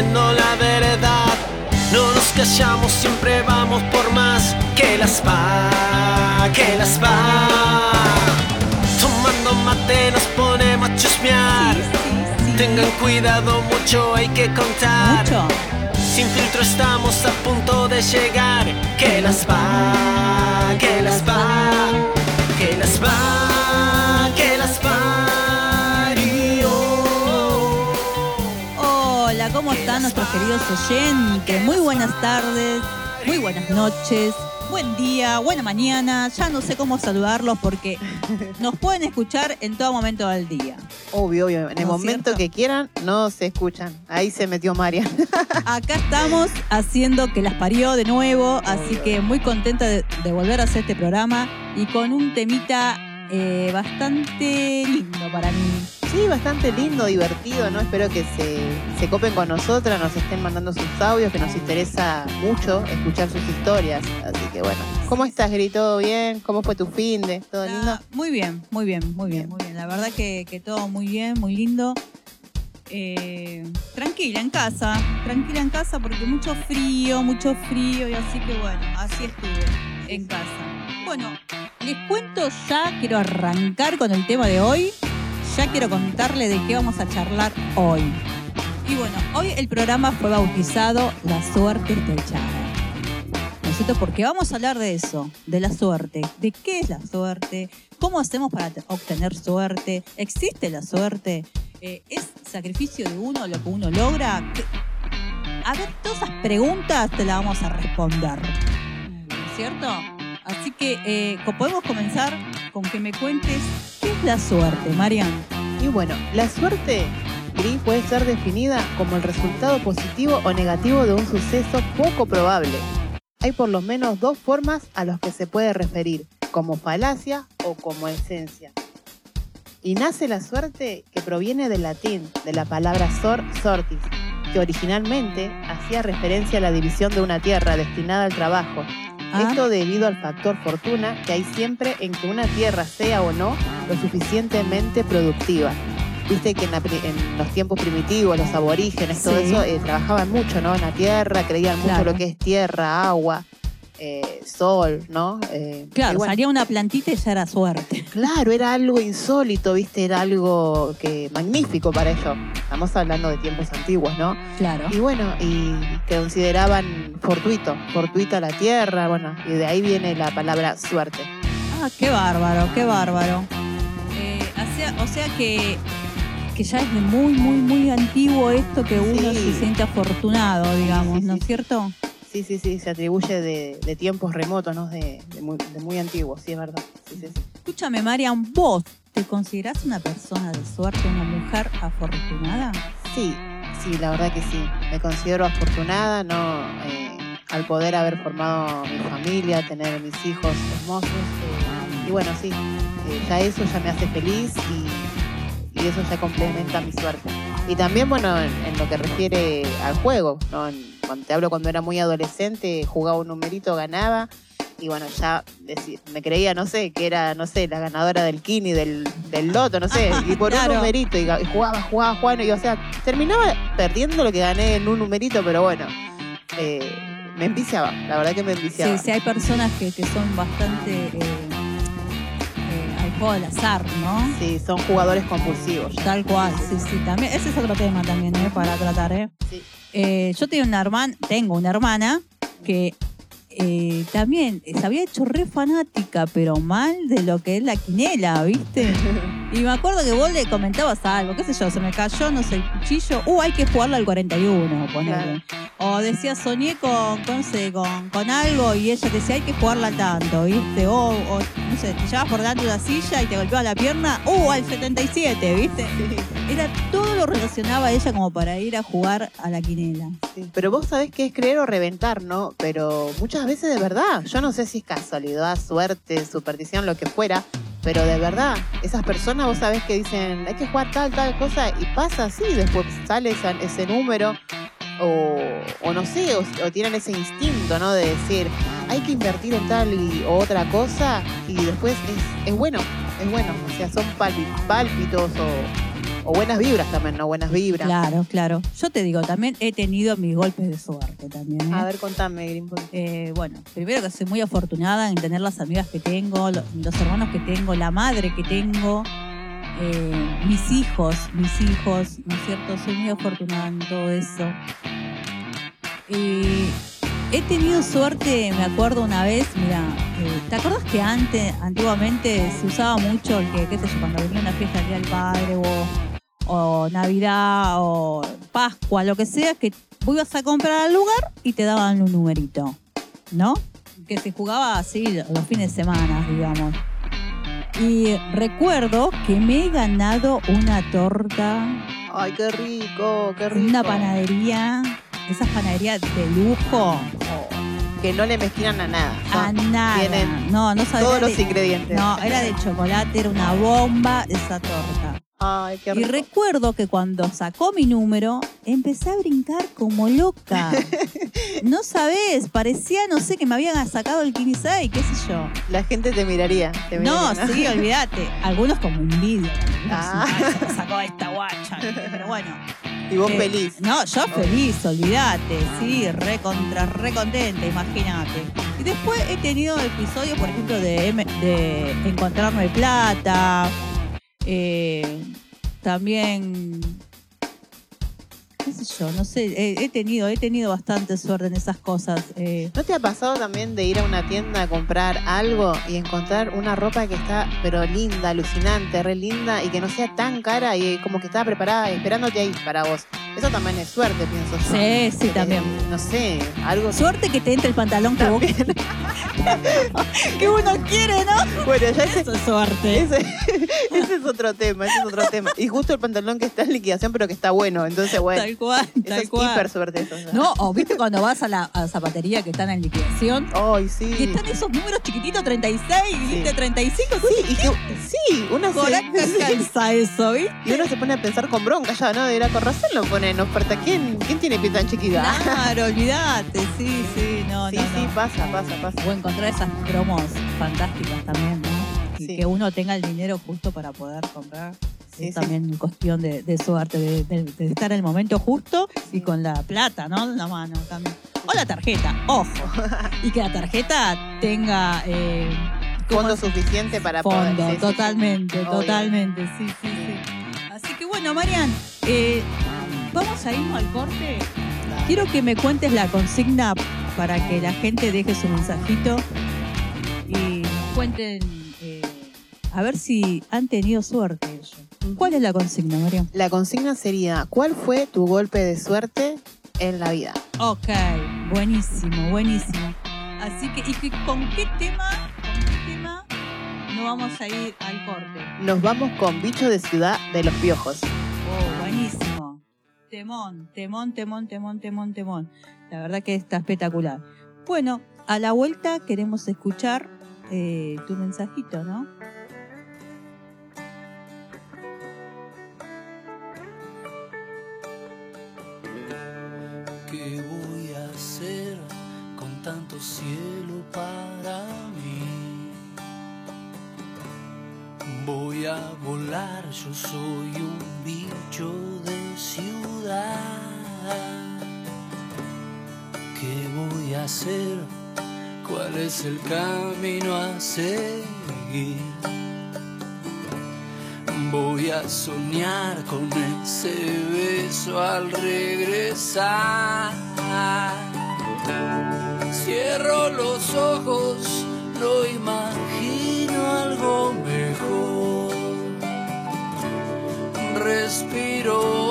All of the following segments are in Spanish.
sosteniendo la verdad. No nos callamos, siempre vamos por más que las va, que las va. Tomando mate nos ponemos a chusmear. Sí, sí, sí. Tengan cuidado, mucho hay que contar. Mucho. Sin filtro estamos a punto de llegar. Que las va, que las va, que las va, ¿cómo están nuestros queridos oyentes? Muy buenas tardes, muy buenas noches, buen día, buena mañana. Ya no sé cómo saludarlos porque nos pueden escuchar en todo momento del día. Obvio, obvio. En el ¿No es momento cierto? que quieran, no se escuchan. Ahí se metió María. Acá estamos haciendo que las parió de nuevo, así que muy contenta de, de volver a hacer este programa y con un temita eh, bastante lindo para mí. Sí, bastante lindo, divertido, ¿no? Espero que se, se copen con nosotras, nos estén mandando sus audios, que nos interesa mucho escuchar sus historias. Así que bueno. ¿Cómo estás, Gri? ¿Todo bien? ¿Cómo fue tu fin de? ¿Todo lindo? Muy bien, muy bien, muy bien, muy bien. La verdad que, que todo muy bien, muy lindo. Eh, tranquila en casa, tranquila en casa porque mucho frío, mucho frío y así que bueno, así estuve en casa. Bueno, les cuento ya, quiero arrancar con el tema de hoy. Ya quiero contarle de qué vamos a charlar hoy. Y bueno, hoy el programa fue bautizado La suerte te echará. ¿No es cierto? Porque vamos a hablar de eso, de la suerte. ¿De qué es la suerte? ¿Cómo hacemos para te- obtener suerte? ¿Existe la suerte? Eh, ¿Es sacrificio de uno lo que uno logra? ¿Qué- A ver, todas esas preguntas te las vamos a responder. ¿No es cierto? Así que eh, podemos comenzar con que me cuentes qué es la suerte, Marian. Y bueno, la suerte, Gri, puede ser definida como el resultado positivo o negativo de un suceso poco probable. Hay por lo menos dos formas a las que se puede referir, como falacia o como esencia. Y nace la suerte que proviene del latín, de la palabra sor sortis, que originalmente hacía referencia a la división de una tierra destinada al trabajo. Ah. Esto debido al factor fortuna que hay siempre en que una tierra sea o no lo suficientemente productiva. Viste que en, la en los tiempos primitivos, los aborígenes, todo Sí. eso, eh, trabajaban mucho, ¿no? En la tierra, creían mucho Claro. lo que es tierra, agua, eh, sol, ¿no? Eh, Claro, bueno, salía una plantita y ya era suerte. Claro, era algo insólito, viste, era algo que magnífico para ellos. Estamos hablando de tiempos antiguos, ¿no? Claro. Y bueno, y que consideraban fortuito, fortuita la tierra, bueno, y de ahí viene la palabra suerte. Ah, qué bárbaro, qué bárbaro. Eh, o, sea, o sea que, que ya es de muy, muy, muy antiguo esto que uno Sí. se siente afortunado, digamos, sí, ¿no es cierto? Sí, sí, sí, se atribuye de, de tiempos remotos, ¿no? De, de muy, de muy antiguos, sí, es verdad. Sí, sí, sí. Escúchame, Marian, ¿vos te considerás una persona de suerte, una mujer afortunada? Sí, sí, la verdad que sí. Me considero afortunada, ¿no? Eh, al poder haber formado mi familia, tener mis hijos hermosos. eh, y bueno, sí, eh, ya eso ya me hace feliz y, y eso ya complementa mi suerte. Y también, bueno, en, en lo que refiere al juego, ¿no? En- cuando te hablo cuando era muy adolescente, jugaba un numerito, ganaba. Y bueno, ya me creía, no sé, que era, no sé, la ganadora del Kini, del, del Loto, no sé. Y por Claro. un numerito, y, ga- y jugaba, jugaba, jugaba. Y o sea, terminaba perdiendo lo que gané en un numerito, pero bueno, eh, me enviciaba. La verdad que me enviciaba. Sí, sí, hay personas que, que son bastante eh, juego del azar, ¿no? Sí, son jugadores compulsivos. Tal cual, sí, sí, también. Ese es otro tema también, ¿eh? Para tratar, ¿eh? Sí. Eh, yo tengo una hermana, tengo una hermana que eh, también se había hecho re fanática, pero mal de lo que es la quinela, ¿viste? Y me acuerdo que vos le comentabas algo, qué sé yo, se me cayó, no sé, el cuchillo, uh, hay que jugarlo al 41, ponele. O decía, soñé con, con, no sé, con, con algo y ella te decía, hay que jugarla al tanto, ¿viste? O, o, no sé, te llevas por delante de una silla y te golpeaba la pierna, uh, al 77, ¿viste? Era todo lo relacionaba a ella como para ir a jugar a la quinela. Sí, Pero vos sabés que es creer o reventar, ¿no? Pero muchas veces de verdad. Yo no sé si es casualidad, suerte, superstición, lo que fuera. Pero de verdad, esas personas vos sabés que dicen, hay que jugar tal, tal cosa. Y pasa así, después sale ese número. O, o no sé, o, o tienen ese instinto, ¿no? De decir, hay que invertir en tal y o otra cosa. Y después es, es bueno, es bueno. O sea, son pálpitos o O buenas vibras también, ¿no? Buenas vibras. Claro, claro. Yo te digo, también he tenido mis golpes de suerte también. ¿eh? A ver, contame. Eh, bueno, primero que soy muy afortunada en tener las amigas que tengo, lo- los hermanos que tengo, la madre que tengo, eh, mis hijos, mis hijos, ¿no es cierto? Soy muy afortunada en todo eso. Y he tenido suerte, me acuerdo una vez, mira, eh, ¿te acuerdas que antes, antiguamente se usaba mucho el que, qué sé yo, cuando venía una fiesta del Día del Padre o, o Navidad o Pascua, lo que sea, que ibas a comprar al lugar y te daban un numerito, ¿no? Que se jugaba así los fines de semana, digamos. Y recuerdo que me he ganado una torta Ay, qué rico, qué rico. una panadería, esas panaderías de lujo, Que no le mezquinan a nada. a nada. tienen no, no sabía. todos de- los ingredientes. No, era de chocolate, era una bomba esa torta. Ay, qué Y rico. recuerdo que cuando sacó mi número, empecé a brincar como loca. No sabés, parecía, no sé, que me habían sacado el 15, qué sé yo. La gente te miraría. te No, miraría, sí, olvídate. Algunos como envidia. Ah. Se me sacó esta guacha. Pero bueno. Y vos eh, feliz. No, yo feliz, olvídate. Sí, re contra, re contenta, imagínate. Y después he tenido episodios, por ejemplo, de, de encontrarme plata. Eh, también. qué sé yo, no sé, he, he tenido, he tenido bastante suerte en esas cosas. eh. ¿No te ha pasado también de ir a una tienda a comprar algo y encontrar una ropa que está, pero linda, alucinante, re linda y que no sea tan cara y como que estaba preparada esperándote ahí para vos? Eso también es suerte, pienso yo. Sí, sí, Eh, también. no sé, algo. Suerte que te entre el pantalón que vos que uno quiere, ¿no? Bueno, ya ese, Eso es suerte. ese, ese es otro tema, ese es otro tema. Y justo el pantalón que está en liquidación, pero que está bueno. Entonces, bueno, Tal cual, eso tal es cual. hiper suerte eso. No, o viste cuando vas a la, a zapatería que están en liquidación Ay, y sí. están esos números chiquititos, 36, viste, 35, Sí, y que, sí, uno ¿Por se, calza eso, viste? y uno se pone a pensar con bronca ya, ¿no? De ir a lo pone en oferta. ¿Quién, ¿Quién tiene pie tan chiquita? Claro, olvídate, sí, sí, no, sí, no, sí, no. pasa, pasa, pasa. O encontrar esas promos fantásticas también, ¿no? Y que uno tenga el dinero justo para poder comprar. Sí, es también cuestión de, de suerte, de, de- de estar en el momento justo y con la plata, ¿no? En la mano también. O la tarjeta, ojo. Y que la tarjeta tenga eh, ¿cómo Fondo suficiente para fondo, poder. sí, sí, sí. totalmente, totalmente, sí, sí, sí. Así que bueno, Marian, eh, vamos a irnos al corte. Quiero que me cuentes la consigna para que la gente deje su mensajito y nos cuenten eh, a ver si han tenido suerte ellos. ¿Cuál es la consigna, Marian? La consigna sería, ¿cuál fue tu golpe de suerte en la vida? Ok, buenísimo, buenísimo. Así que, ¿y que- con qué tema, con qué tema no vamos a ir al corte? Nos vamos con Bicho de Ciudad de los Piojos. Oh, buenísimo. Temón, temón, temón, temón, temón, temón. La verdad que está espectacular. Bueno, a la vuelta queremos escuchar eh, tu mensajito, ¿no? ¿Qué voy a hacer con tanto cielo para mí? Voy a volar, yo soy un bicho de ciudad. ¿Qué voy a hacer? ¿Cuál es el camino a seguir? Voy a soñar con ese beso al regresar. Cierro los ojos, no imagino algo mejor. Respiro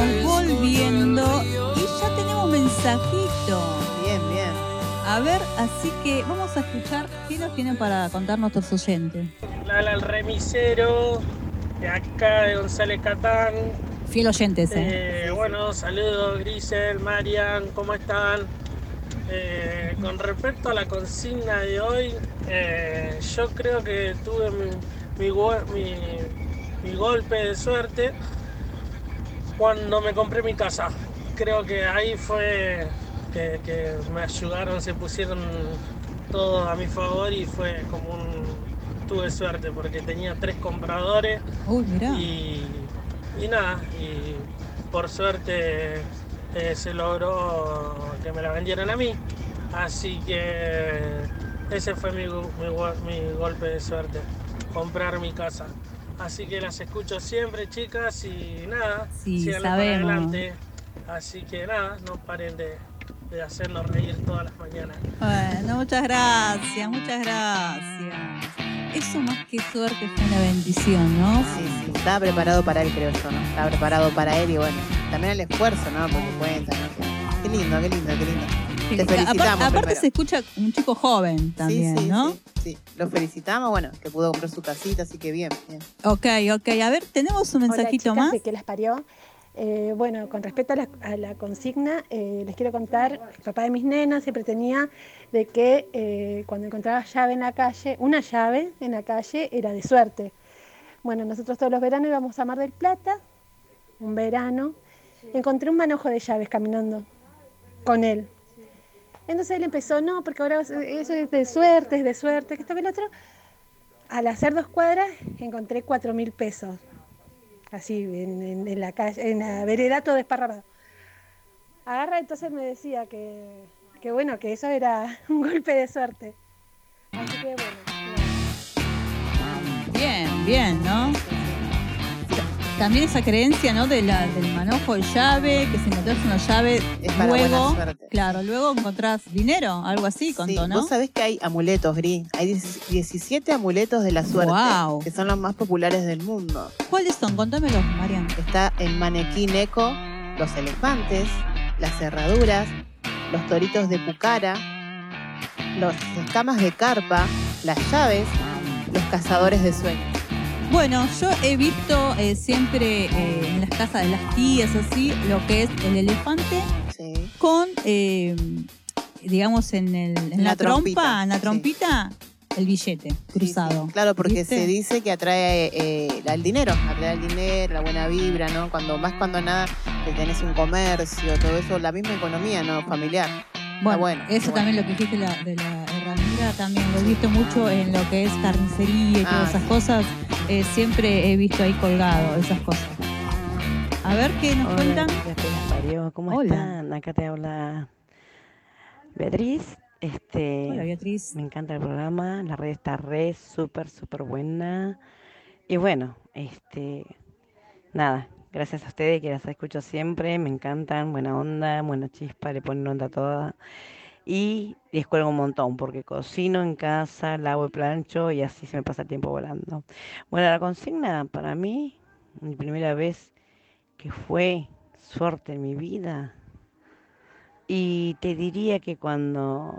estamos volviendo y ya tenemos mensajito. Bien, bien. A ver, así que vamos a escuchar qué nos tienen para contar nuestros oyentes. Lala el remisero, de acá de González Catán. Fiel oyentes, ¿eh? Eh, bueno, saludos Grisel, Marian, ¿cómo están? Eh, con respecto a la consigna de hoy, eh, yo creo que tuve mi, mi go- mi- mi golpe de suerte cuando me compré mi casa. Creo que ahí fue que, que me ayudaron, se pusieron todo a mi favor y fue como un... Tuve suerte porque tenía tres compradores y, y nada, y por suerte eh, se logró que me la vendieran a mí. Así que ese fue mi, mi golpe de suerte, comprar mi casa. Así que las escucho siempre, chicas, y nada, Sí, síganle para adelante. Así que nada, no paren de, de hacernos reír todas las mañanas. Bueno, muchas gracias, muchas gracias. Eso más que suerte fue una bendición, ¿no? Sí, sí. Estaba preparado para él, creo yo, ¿no? Estaba preparado para él y bueno, también el esfuerzo, ¿no? Porque cuenta, ¿no? Qué lindo, qué lindo, qué lindo. Sí, Te felicitamos aparte primero. se escucha un chico joven también, sí, sí, ¿no? sí, sí. Lo felicitamos, bueno, que pudo comprar su casita, así que bien, bien. Ok, ok. A ver, tenemos un mensajito Hola, chicas más. de que las parió. Eh, bueno, con respecto a la, a la consigna, eh, les quiero contar, el papá de mis nenas siempre tenía de que eh, cuando encontraba llave en la calle, una llave en la calle era de suerte. Bueno, nosotros todos los veranos íbamos a Mar del Plata, un verano, encontré un manojo de llaves caminando con él. Entonces él empezó, no, porque ahora eso es de suerte, es de suerte, que esto que el otro. Al hacer dos cuadras encontré cuatro mil pesos así en, la calle, en la vereda todo desparramado. Agarra, entonces me decía que, que bueno, que eso era un golpe de suerte. Así que bueno. Bien, bien, ¿no? También esa creencia, ¿no? De la, del manojo de llave, que si encontrás una llave, Es para buena luego, suerte. claro, luego encontrás dinero, algo así, Sí, contó, ¿no? Vos sabés que hay amuletos, Gris. Hay 10 17 amuletos de la suerte, Guau. que son los más populares del mundo. ¿Cuáles son? Contámelos, Marian. Está el manequín eco, los elefantes, las cerraduras, los toritos de pucara, los escamas de carpa, las llaves, los cazadores de sueños. Bueno, yo he visto eh, siempre eh, en las casas de las tías, así, lo que es el elefante Sí. con, eh, digamos, en, el, en La la, trompa, en la sí. trompita, el billete cruzado. Sí. Claro, porque ¿Viste? se dice que atrae eh, el dinero, atrae el dinero, la buena vibra, ¿no? Cuando más cuando nada que tenés un comercio, todo eso, la misma economía, ¿no? Familiar. Bueno, bueno, eso bueno. también lo que dijiste la- de la herramienta, también lo he visto mucho en lo que es carnicería y Ah, todas esas sí. cosas. eh, siempre he visto ahí colgado esas cosas. A ver qué nos Hola, cuentan. parió. ¿Cómo Hola. están? Acá te habla Beatriz. Este, Hola, Beatriz. me encanta el programa, la red está re, súper, súper buena. Y bueno, este, nada, gracias a ustedes que las escucho siempre, me encantan, buena onda, buena chispa, le ponen onda toda. Y les cuelgo un montón porque cocino en casa, lavo y plancho y así se me pasa el tiempo volando. Bueno, la consigna para mí, mi primera vez que fue suerte en mi vida. Y te diría que cuando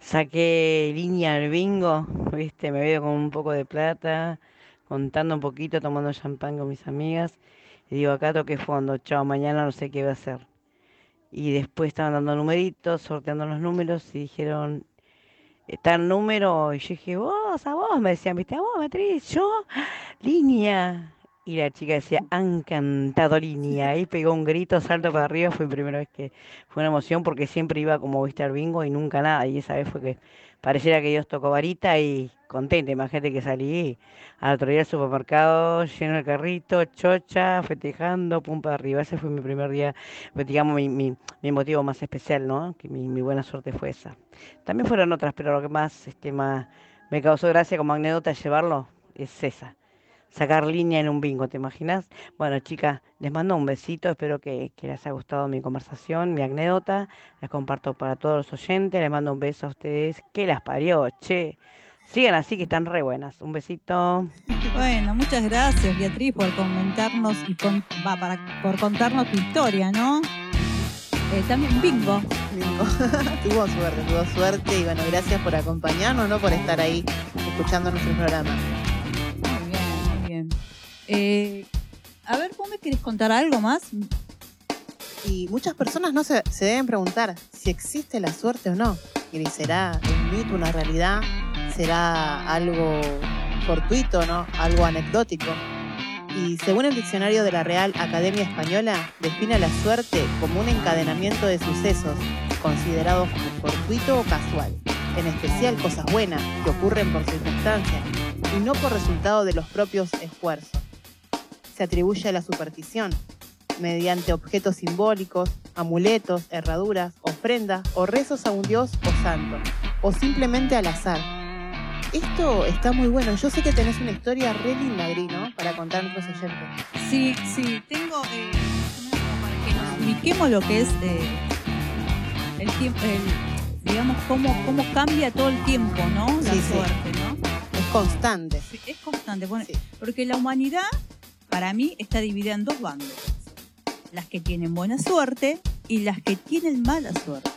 saqué línea al bingo, viste, me veo con un poco de plata, contando un poquito, tomando champán con mis amigas, y digo, acá toqué fondo, chao, mañana no sé qué va a hacer. Y después estaban dando numeritos, sorteando los números, y dijeron, está el número, y yo dije, vos, a vos, me decían, viste, a vos, Beatriz, yo, línea. Y la chica decía, han cantado línea. Ahí pegó un grito, salto para arriba. Fue la primera vez que fue una emoción porque siempre iba como viste al bingo y nunca nada. Y esa vez fue que pareciera que Dios tocó varita y contenta. Imagínate que salí al otro día al supermercado, lleno el carrito, chocha, festejando, pum para arriba. Ese fue mi primer día, pues, digamos, mi, mi, mi motivo más especial, ¿no? Que mi, mi buena suerte fue esa. También fueron otras, pero lo que más, este, más me causó gracia como anécdota llevarlo es esa sacar línea en un bingo, ¿te imaginas? Bueno, chicas, les mando un besito, espero que, que les haya gustado mi conversación, mi anécdota, las comparto para todos los oyentes, les mando un beso a ustedes, que las parió, che, Sigan así que están re buenas. Un besito. Bueno, muchas gracias Beatriz por comentarnos y con- va, para, por contarnos tu historia, ¿no? Eh, también bingo. Bingo. tuvo suerte, tuvo suerte y bueno, gracias por acompañarnos, ¿no? Por estar ahí escuchando nuestro programa. Eh, a ver, ¿vos me querés contar algo más? Y muchas personas no se, deben preguntar si existe la suerte o no. Y será un mito, una realidad, será algo fortuito, ¿no? Algo anecdótico. Y según el diccionario de la Real Academia Española, define la suerte como un encadenamiento de sucesos considerados como fortuito o casual, en especial cosas buenas que ocurren por circunstancias y no por resultado de los propios esfuerzos. Se atribuye a la superstición, mediante objetos simbólicos, amuletos, herraduras, ofrendas o rezos a un dios o santo, o simplemente al azar. Esto está muy bueno. Yo sé que tenés una historia re linda, Gri, ¿no? Para contar a nuestros oyentes. Sí, sí, tengo, eh, para que nos ubiquemos lo que es eh, el tiempo, digamos, cómo, cómo cambia todo el tiempo, ¿no? La Sí, sí. suerte, ¿no? Es constante. Sí, es constante. Bueno, Sí. Porque la humanidad, para mí, está dividida en dos bandos. Las que tienen buena suerte y las que tienen mala suerte.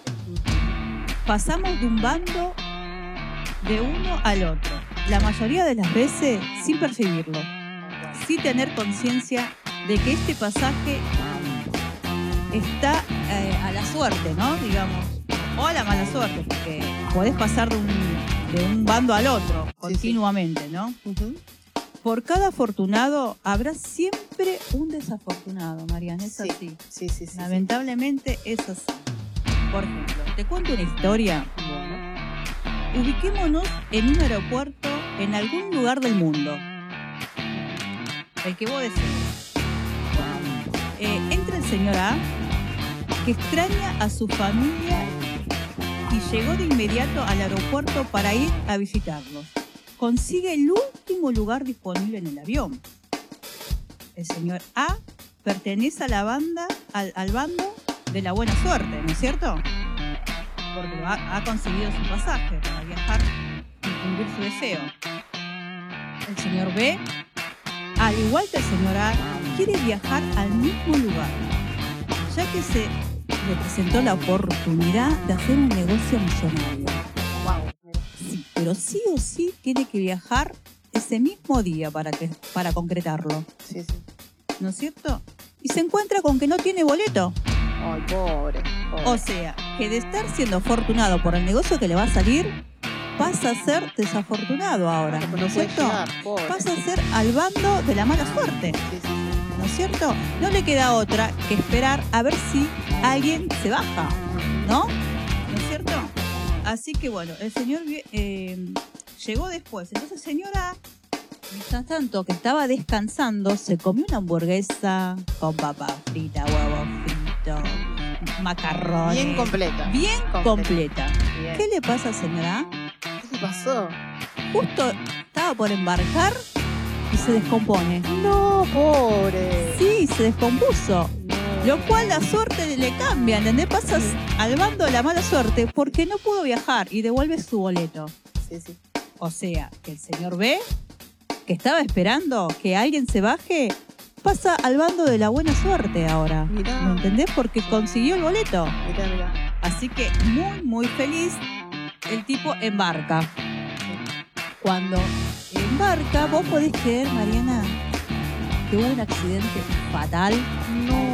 Pasamos de un bando de uno al otro. La mayoría de las veces sin percibirlo. Sin tener conciencia de que este pasaje está eh, a la suerte, ¿no? Digamos. O a la mala suerte, porque podés pasar de un, de un bando al otro continuamente, ¿no? Por cada afortunado habrá siempre un desafortunado, Mariana. Es Sí, así. Sí, sí, sí. Lamentablemente es así. Por ejemplo, te cuento una historia. Bueno. Ubiquémonos en un aeropuerto en algún lugar del mundo. El que vos desees. Eh, entra el señor A, que extraña a su familia y llegó de inmediato al aeropuerto para ir a visitarlos. Consigue el último lugar disponible en el avión. El señor A pertenece a la banda, al, bando de la buena suerte, ¿no es cierto? Porque ha, ha conseguido su pasaje para viajar y cumplir su deseo. El señor B, al igual que el señor A, quiere viajar al mismo lugar, ya que se le presentó la oportunidad de hacer un negocio millonario. Pero sí o sí tiene que viajar ese mismo día para, que, para concretarlo, Sí, sí. ¿no es cierto? Y se encuentra con que no tiene boleto. Ay, pobre. pobre. O sea, que de estar siendo afortunado por el negocio que le va a salir, pasa a ser desafortunado ahora, ¿no es cierto? llegar. Pasa a ser al bando de la mala suerte, Sí, sí, sí. ¿no es cierto? No le queda otra que esperar a ver si alguien se baja, ¿no? Así que bueno, el señor eh, llegó después. Entonces, señora, mientras tanto que estaba descansando, se comió una hamburguesa con papa frita, huevo frito, macarrones. Bien completa. Bien Completa. completa. Bien. ¿Qué le pasa, señora? ¿Qué le pasó? Justo estaba por embarcar y se descompone. No, pobre. Sí, se descompuso. Lo cual la suerte le cambia, ¿entendés? Pasas al bando de la mala suerte porque no pudo viajar y devuelve su boleto. Sí, sí. O sea, que el señor B, que estaba esperando que alguien se baje, pasa al bando de la buena suerte ahora. Mirá. ¿Me entendés? Porque consiguió el boleto. Mira, mira. Así que muy, muy feliz, el tipo embarca. Cuando embarca, vos podés creer, Mariana, que hubo un accidente fatal. No.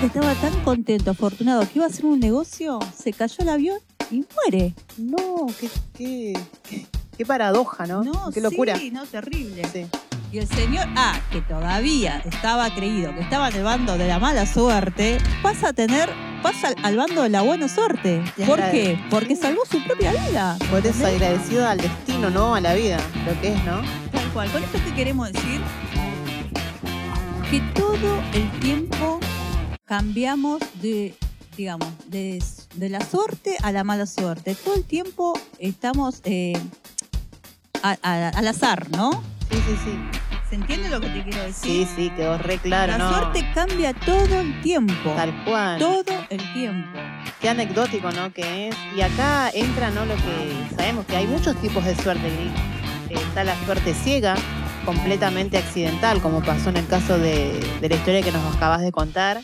Que estaba tan contento, afortunado, que iba a hacer un negocio, se cayó el avión y muere. No. No, qué, qué, qué, qué paradoja, ¿no? qué locura. Sí, no, terrible. Sí. Y el señor A, que todavía estaba creído que estaba en el bando de la mala suerte, pasa a tener, pasa al, al bando de la buena suerte. Ya ¿Por qué? Porque salvó su propia vida. Por eso ¿entendés? agradecido al destino, ¿no? A la vida. Lo que es, ¿no? Tal cual. Con esto que queremos decir que todo el tiempo cambiamos de, digamos, de, de la suerte a la mala suerte. Todo el tiempo estamos eh, a- a- al azar, ¿no? Sí, sí, sí. ¿Se entiende lo que te quiero decir? Sí, sí, quedó re claro, La ¿no? suerte cambia todo el tiempo. Tal cual. Todo el tiempo. Qué anecdótico, ¿no? Que es. Y acá entra, ¿no? Lo que sabemos que hay muchos tipos de suerte. Eh, Está la suerte ciega, completamente accidental, como pasó en el caso de, de la historia que nos acabas de contar.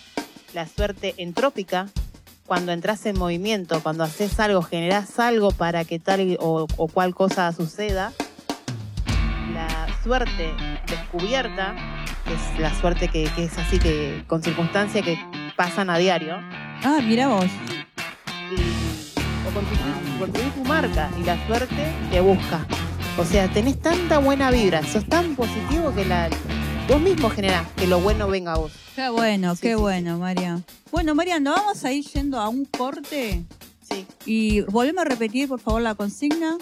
La suerte entrópica, cuando entras en movimiento, cuando haces algo, generás algo para que tal o, o cual cosa suceda. La suerte descubierta, que es la suerte que, que es así, que con circunstancias que pasan a diario Ah, mira vos. y, o construir, construir tu marca y la suerte te busca. O sea, tenés tanta buena vibra, sos tan positivo que la, vos mismo generás que lo bueno venga a vos. Qué bueno, Sí, qué sí, bueno, María. Bueno, María, nos vamos a ir yendo a un corte Sí. y volvemos a repetir, por favor, la consigna.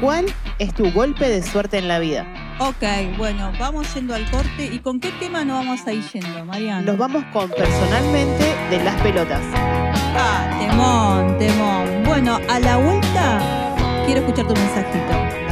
¿Cuál es tu golpe de suerte en la vida? Ok, bueno, vamos yendo al corte. ¿Y con qué tema nos vamos a ir yendo, Mariana? Nos vamos con personalmente de las pelotas. Ah, temón, temón. Bueno, a la vuelta quiero escuchar tu mensajito.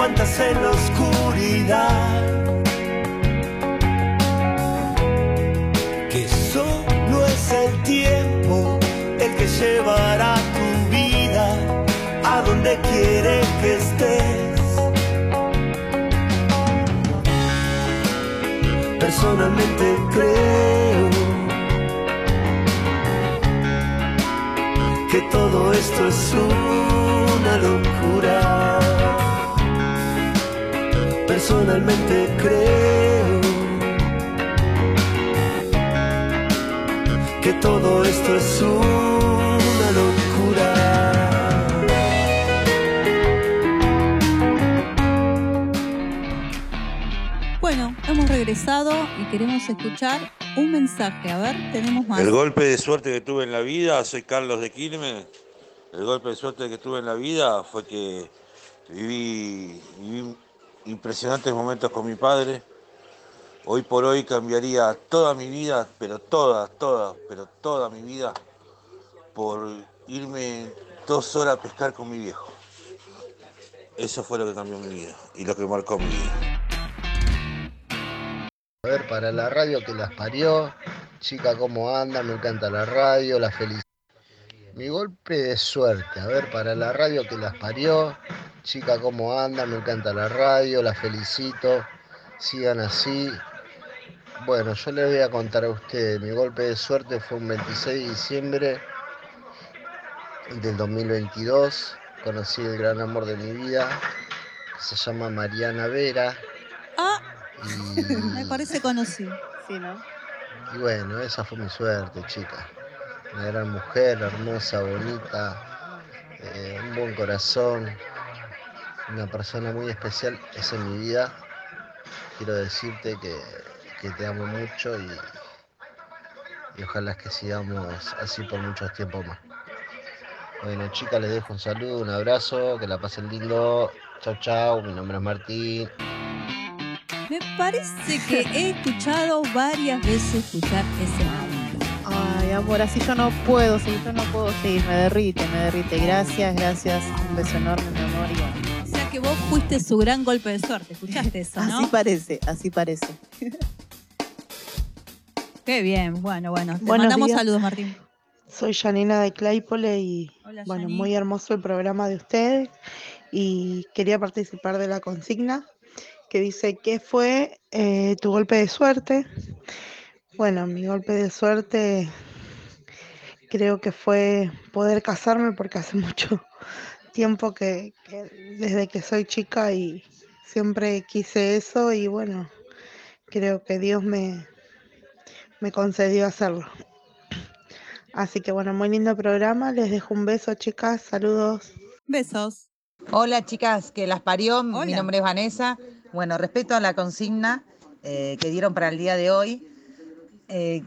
¿Cuántas en la oscuridad? Que solo es el tiempo el que llevará tu vida a donde quiere que estés. Personalmente creo que todo esto es una locura. Personalmente creo que todo esto es una locura. Bueno, hemos regresado y queremos escuchar un mensaje. A ver, tenemos más. El golpe de suerte que tuve en la vida, soy Carlos de Quilmes. El golpe de suerte que tuve en la vida fue que viví, viví impresionantes momentos con mi padre. Hoy por hoy cambiaría toda mi vida, pero toda, toda, pero toda mi vida por irme dos horas a pescar con mi viejo. Eso fue lo que cambió mi vida y lo que marcó mi vida. A ver, para la radio que las parió, chica, ¿cómo anda? Me encanta la radio, la felicidad. Mi golpe de suerte, a ver, para la radio que las parió, chica, ¿cómo anda? Me encanta la radio, la felicito, sigan así. Bueno, yo les voy a contar a ustedes, mi golpe de suerte fue un 26 de diciembre del 2022, conocí el gran amor de mi vida, que se llama Mariana Vera. Ah, Y me parece conocido. Sí, ¿no? Y bueno, esa fue mi suerte, chica. Una gran mujer, hermosa, bonita, eh, un buen corazón, una persona muy especial. Es en mi vida. Quiero decirte que, que te amo mucho y, y ojalá que sigamos así por muchos tiempos más. Bueno, chicas, les dejo un saludo, un abrazo, que la pasen lindo. Chau, chau. Mi nombre es Martín. Me parece que he escuchado varias veces escuchar ese nombre. Ay, amor, así yo no puedo seguir, yo no puedo seguir, me derrite, me derrite. Gracias, gracias, un beso enorme, mi amor. Y bueno, que vos fuiste su gran golpe de suerte. ¿Escuchaste eso, no? así parece, así parece. Qué bien. Bueno, bueno. Te Buenos mandamos días. saludos, Martín. Soy Janina de Claypole y Hola, bueno, muy hermoso el programa de ustedes y quería participar de la consigna que dice ¿qué fue eh, tu golpe de suerte? Bueno, mi golpe de suerte creo que fue poder casarme porque hace mucho tiempo que, que desde que soy chica y siempre quise eso y bueno, creo que Dios me, me concedió hacerlo. Así que bueno, muy lindo programa. Les dejo un beso, chicas. Saludos. Besos. Hola chicas, que las parió. Mi nombre es Vanessa. Bueno, respecto a la consigna eh, que dieron para el día de hoy, eh,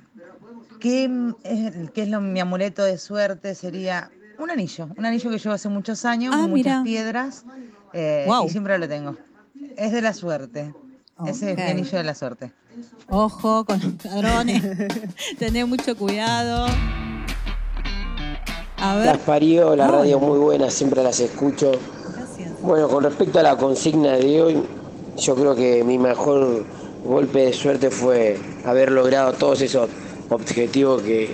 ¿qué, es, qué es lo, mi amuleto de suerte? Sería un anillo, un anillo que llevo hace muchos años, Ah, con muchas mira. piedras, eh, y siempre lo tengo. Es de la suerte. Ese es mi anillo de la suerte. Ojo con los ladrones. Tené mucho cuidado. A ver. Las parió, la Hola. radio muy buena, siempre las escucho. Gracias. Bueno, con respecto a la consigna de hoy, yo creo que mi mejor golpe de suerte fue haber logrado todos esos objetivos que,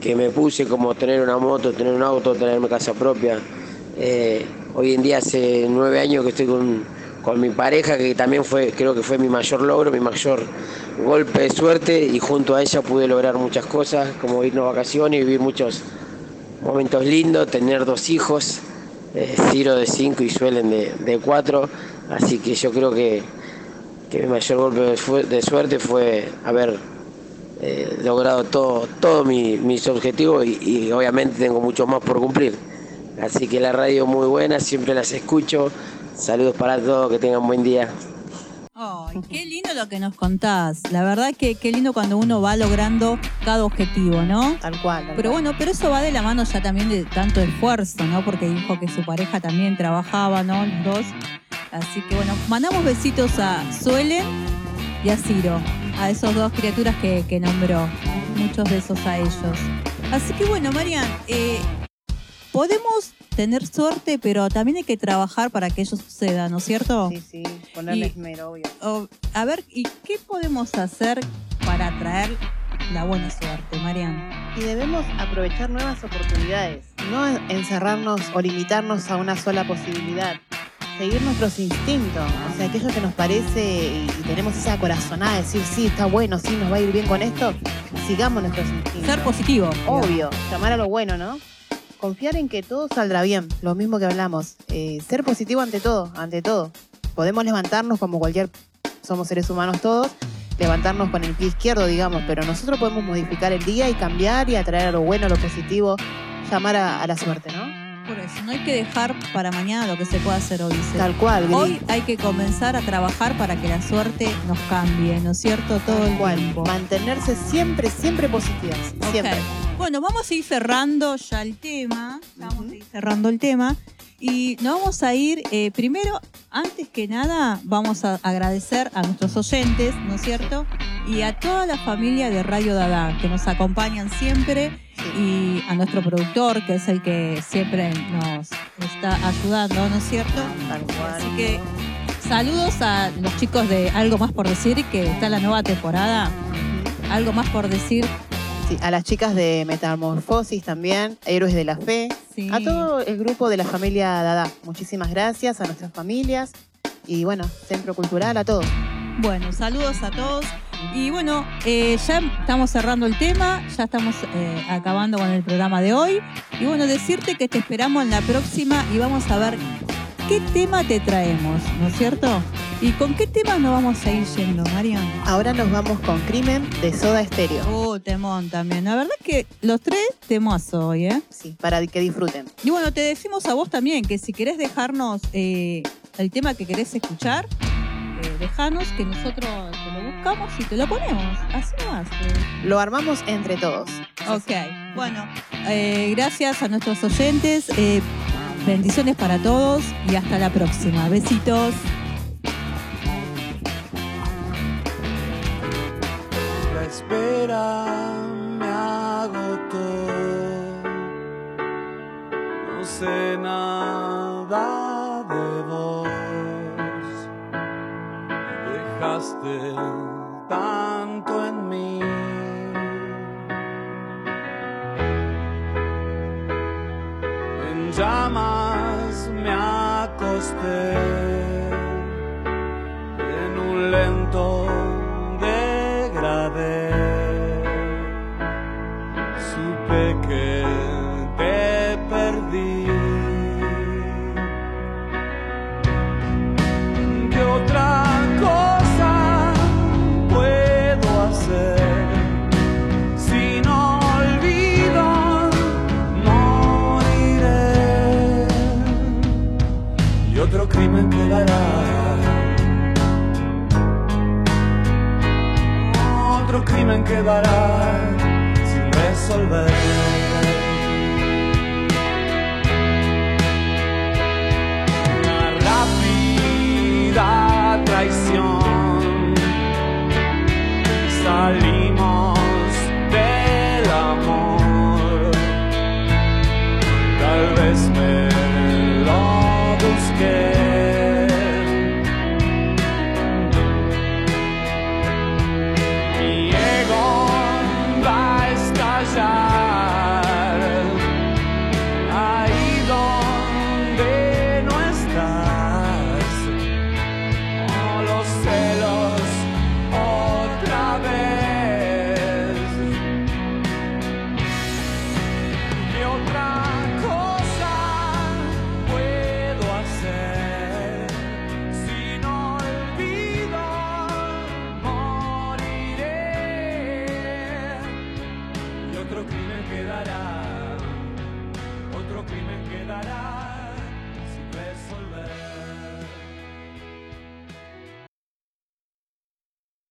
que me puse, como tener una moto, tener un auto, tener mi casa propia. Eh, hoy en día hace nueve años que estoy con, con mi pareja, que también fue, creo que fue mi mayor logro, mi mayor golpe de suerte, y junto a ella pude lograr muchas cosas, como irnos a vacaciones vivir muchos momentos lindos, tener dos hijos, eh, Ciro de 5 y Suelen de, de 4, así que yo creo que, que mi mayor golpe de, de suerte fue haber eh, logrado todo, todos mi- mis objetivos y, y obviamente tengo muchos más por cumplir. Así que la radio muy buena, siempre las escucho. Saludos para todos, que tengan buen día. Qué lindo lo que nos contás. La verdad que qué lindo cuando uno va logrando cada objetivo, ¿no? Tal cual. tal Pero bueno, pero eso va de la mano ya también de tanto esfuerzo, ¿no? Porque dijo que su pareja también trabajaba, ¿no? Los dos. Así que bueno, mandamos besitos a Suelen y a Ciro, a esos dos criaturas que, que nombró. Muchos besos a ellos. Así que bueno, Marian, eh, podemos tener suerte, pero también hay que trabajar para que ello suceda, ¿no es cierto? Sí, sí, ponerle esmero, obvio. A ver, ¿y qué podemos hacer para atraer la buena suerte, Marian? Y debemos aprovechar nuevas oportunidades, no encerrarnos o limitarnos a una sola posibilidad. Seguir nuestros instintos, o sea, aquello que nos parece y, tenemos esa corazonada de decir, sí, está bueno, sí, nos va a ir bien con esto, sigamos nuestros instintos. Ser positivo. Obvio, llamar a lo bueno, ¿no? Confiar en que todo saldrá bien, lo mismo que hablamos. Eh, ser positivo ante todo, ante todo. Podemos levantarnos como cualquier, somos seres humanos todos, levantarnos con el pie izquierdo, digamos, pero nosotros podemos modificar el día y cambiar y atraer a lo bueno, a lo positivo, llamar a, a la suerte, ¿no? Eso, no hay que dejar para mañana lo que se pueda hacer hoy. Tal cual, Gris. Hoy hay que comenzar a trabajar para que la suerte nos cambie, ¿no es cierto? Todo el tiempo. Mantenerse siempre, siempre positivas, siempre. Bueno, vamos a ir cerrando ya el tema. Vamos a ir cerrando el tema. Y nos vamos a ir, eh, primero, antes que nada, vamos a agradecer a nuestros oyentes, ¿no es cierto? Y a toda la familia de Radio Dada, que nos acompañan siempre, y a nuestro productor, que es el que siempre nos está ayudando, ¿no es cierto? Así que saludos a los chicos de Algo Más por Decir, que está la nueva temporada. Algo Más por Decir. Sí, a las chicas de Metamorfosis también, Héroes de la Fe, Sí. a todo el grupo de la familia Dada. Muchísimas gracias a nuestras familias y bueno, Centro Cultural, a todos. Bueno, saludos a todos. Y bueno, eh, ya estamos cerrando el tema, ya estamos eh, acabando con el programa de hoy. Y bueno, decirte que te esperamos en la próxima y vamos a ver qué tema te traemos, ¿no es cierto? ¿Y con qué tema nos vamos a ir yendo, Marian? Ahora nos vamos con Crimen de Soda Stereo. Oh, temón también. La verdad que los tres temazos hoy, ¿eh? Sí, para que disfruten. Y bueno, te decimos a vos también que si querés dejarnos eh, el tema que querés escuchar, eh, dejanos que nosotros te lo buscamos y te lo ponemos. Así nomás. eh. Lo armamos entre todos. Ok, bueno, eh, gracias a nuestros oyentes, eh, Bendiciones para todos y hasta la próxima. Besitos. La espera me agotó. No sé nada de vos. Dejaste tanto en mí. stay. llevará.